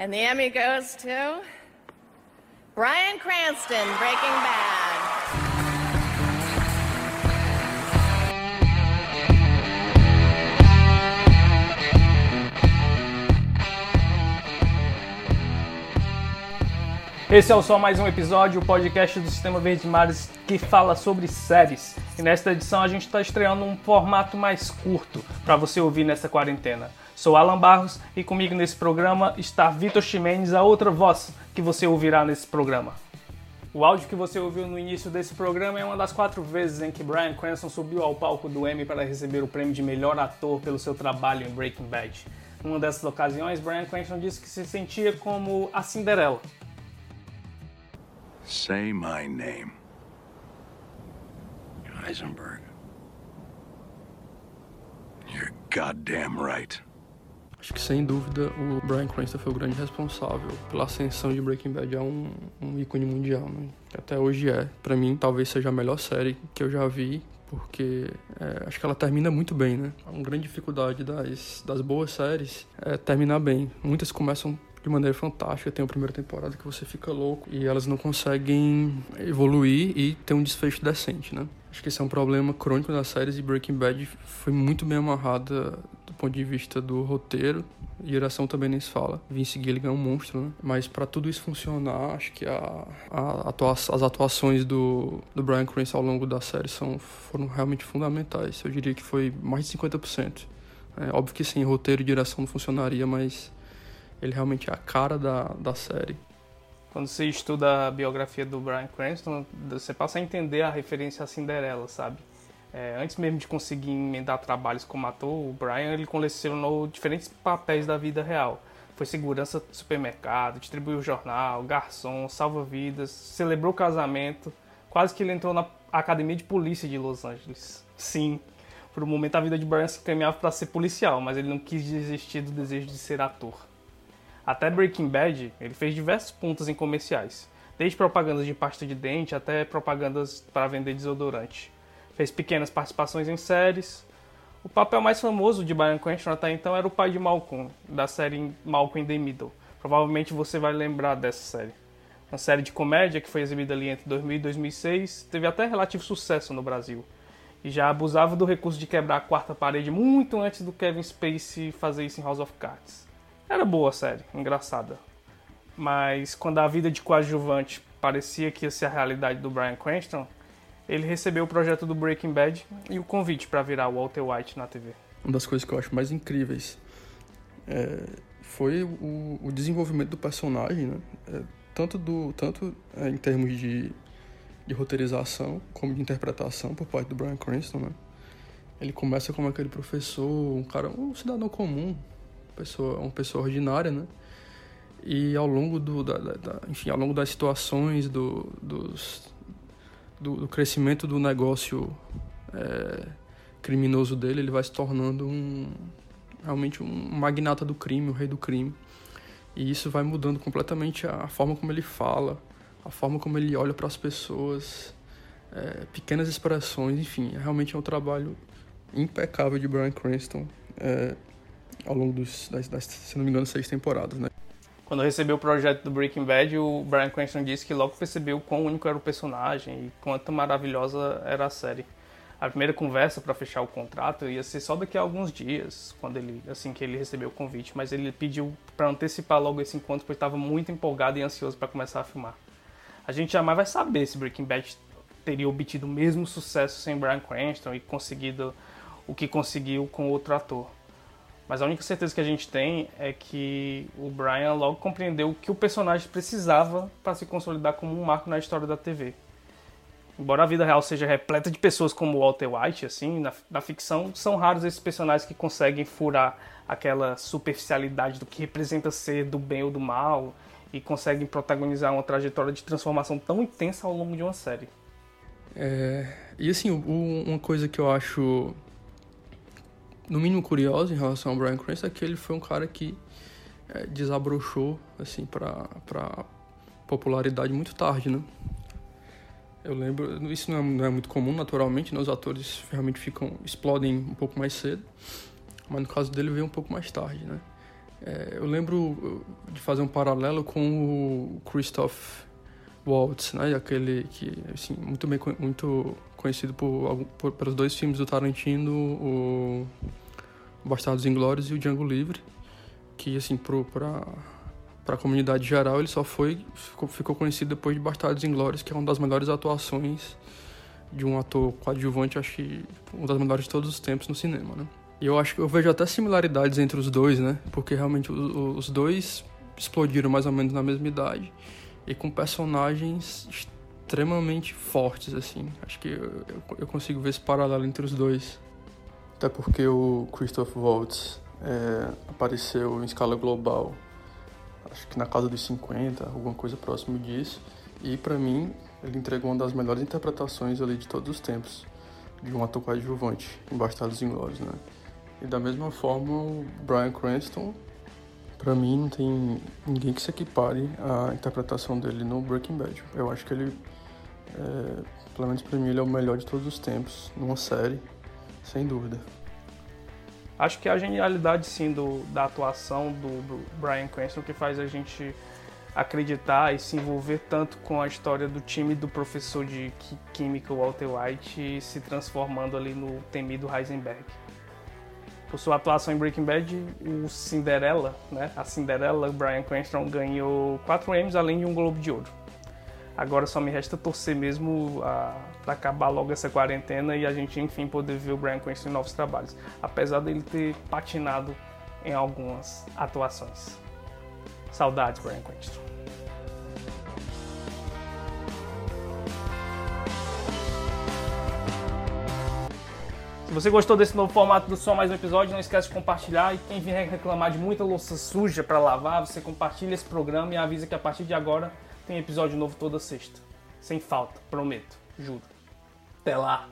And the Emmy goes to Brian Cranston, Breaking Bad. Esse é o só mais um episódio, o podcast do Sistema Verde Mares que fala sobre séries. E nesta edição a gente está estreando um formato mais curto para você ouvir nessa quarentena. Sou Alan Barros e comigo nesse programa está Vitor Ximenes, a outra voz que você ouvirá nesse programa. O áudio que você ouviu no início desse programa é uma das quatro vezes em que Bryan Cranston subiu ao palco do Emmy para receber o prêmio de melhor ator pelo seu trabalho em Breaking Bad. Numa dessas ocasiões, Bryan Cranston disse que se sentia como a Cinderela, Say my name. Heisenberg. You're goddamn right. Acho que sem dúvida o Bryan Cranston foi o grande responsável pela ascensão de Breaking Bad a um, um ícone mundial, né? Até hoje é. Para mim, talvez seja a melhor série que eu já vi, porque é, acho que ela termina muito bem, né? Uma grande dificuldade das, das boas séries é terminar bem. Muitas começam de maneira fantástica. Tem a primeira temporada que você fica louco e elas não conseguem evoluir e ter um desfecho decente, né? Acho que esse é um problema crônico das séries e Breaking Bad foi muito bem amarrada ponto de vista do roteiro. Direção também nem se fala. Vince Gilligan é um monstro, né? Mas para tudo isso funcionar, acho que a, a atua as atuações do, do Brian Cranston ao longo da série são, foram realmente fundamentais. Eu diria que foi mais de 50%. É, óbvio que sim, roteiro e direção não funcionaria, mas ele realmente é a cara da, da série. Quando você estuda a biografia do Bryan Cranston, você passa a entender a referência à Cinderela, sabe? É, antes mesmo de conseguir emendar trabalhos como ator, o Brian ele colecionou diferentes papéis da vida real. Foi segurança do supermercado, distribuiu jornal, garçom, salva-vidas, celebrou casamento, quase que ele entrou na academia de polícia de Los Angeles. Sim, por um momento a vida de Brian se encaminhava para ser policial, mas ele não quis desistir do desejo de ser ator. Até Breaking Bad, ele fez diversos pontos em comerciais, desde propagandas de pasta de dente até propagandas para vender desodorante. Fez pequenas participações em séries. O papel mais famoso de Bryan Cranston até então era o pai de Malcolm, da série Malcolm in the Middle. Provavelmente você vai lembrar dessa série. Uma série de comédia que foi exibida ali entre 2000 e 2006, teve até relativo sucesso no Brasil. E já abusava do recurso de quebrar a quarta parede muito antes do Kevin Spacey fazer isso em House of Cards. Era boa a série, engraçada. Mas quando a vida de coadjuvante parecia que ia ser a realidade do Bryan Cranston, ele recebeu o projeto do Breaking Bad e o convite para virar Walter White na TV. Uma das coisas que eu acho mais incríveis é, foi o, o, desenvolvimento do personagem, né? É, tanto do tanto é, em termos de, de roteirização como de interpretação por parte do Bryan Cranston, né? Ele começa como aquele professor, um cara, um cidadão comum, pessoa, uma pessoa ordinária, né? E ao longo do, da, da, da enfim, ao longo das situações do, dos, do, do crescimento do negócio é, criminoso dele, ele vai se tornando um realmente um magnata do crime, o rei do crime. E isso vai mudando completamente a forma como ele fala, a forma como ele olha para as pessoas, é, pequenas expressões, enfim, realmente é um trabalho impecável de Brian Cranston. É, ao longo dos, das, das, se não me engano, seis temporadas, né? Quando recebeu o projeto do Breaking Bad, o Brian Cranston disse que logo percebeu quão único era o personagem e quanto maravilhosa era a série. A primeira conversa para fechar o contrato ia ser só daqui a alguns dias, quando ele, assim que ele recebeu o convite, mas ele pediu para antecipar logo esse encontro porque estava muito empolgado e ansioso para começar a filmar. A gente jamais vai saber se Breaking Bad teria obtido o mesmo sucesso sem Brian Cranston e conseguido o que conseguiu com outro ator. Mas a única certeza que a gente tem é que o Brian logo compreendeu o que o personagem precisava para se consolidar como um marco na história da TV. Embora a vida real seja repleta de pessoas como Walter White, assim, na, na ficção são raros esses personagens que conseguem furar aquela superficialidade do que representa ser do bem ou do mal e conseguem protagonizar uma trajetória de transformação tão intensa ao longo de uma série. É, e assim, uma coisa que eu acho no mínimo curiosa em relação ao Brian Cranston é que ele foi um cara que é, desabrochou assim para para popularidade muito tarde, né? Eu lembro, isso não é, não é muito comum naturalmente, né? os atores realmente ficam explodem um pouco mais cedo, mas no caso dele veio um pouco mais tarde, né? É, eu lembro de fazer um paralelo com o Christoph Waltz, né? Aquele que, assim, muito bem muito conhecido por, por pelos dois filmes do Tarantino, o Bastardos Inglórios e o Django Livre, que, assim, pro, pra, pra comunidade geral, ele só foi, ficou, ficou conhecido depois de Bastardos Inglórios, que é uma das melhores atuações de um ator coadjuvante, acho que uma das melhores de todos os tempos no cinema, né? E eu acho que eu vejo até similaridades entre os dois, né? Porque realmente os, os dois explodiram mais ou menos na mesma idade e com personagens extremamente fortes, assim. Acho que eu, eu consigo ver esse paralelo entre os dois. Até porque o Christoph Waltz é, apareceu em escala global, acho que na casa dos 50, alguma coisa próximo disso. E para mim, ele entregou uma das melhores interpretações ali de todos os tempos de um ator coadjuvante em Bastardos Inglórios, né? E da mesma forma, o Bryan Cranston, para mim, não tem ninguém que se equipare à interpretação dele no Breaking Bad. Eu acho que ele, é, pelo menos para mim, ele é o melhor de todos os tempos numa série, sem dúvida. Acho que a genialidade, sim, do, da atuação do Bryan Cranston que faz a gente acreditar e se envolver tanto com a história do time do professor de química Walter White se transformando ali no temido Heisenberg por sua atuação em Breaking Bad, o Cinderella, né? A Cinderella, Brian Cranston, ganhou 4 Emmys além de um Globo de Ouro. Agora só me resta torcer mesmo para acabar logo essa quarentena e a gente enfim poder ver o Brian Cranston em novos trabalhos, apesar dele ter patinado em algumas atuações. Saudades, Brian. Se você gostou desse novo formato do Só Mais Um Episódio, não esquece de compartilhar. E quem vier reclamar de muita louça suja para lavar, você compartilha esse programa e avisa que a partir de agora tem episódio novo toda sexta. Sem falta, prometo, juro. Até lá!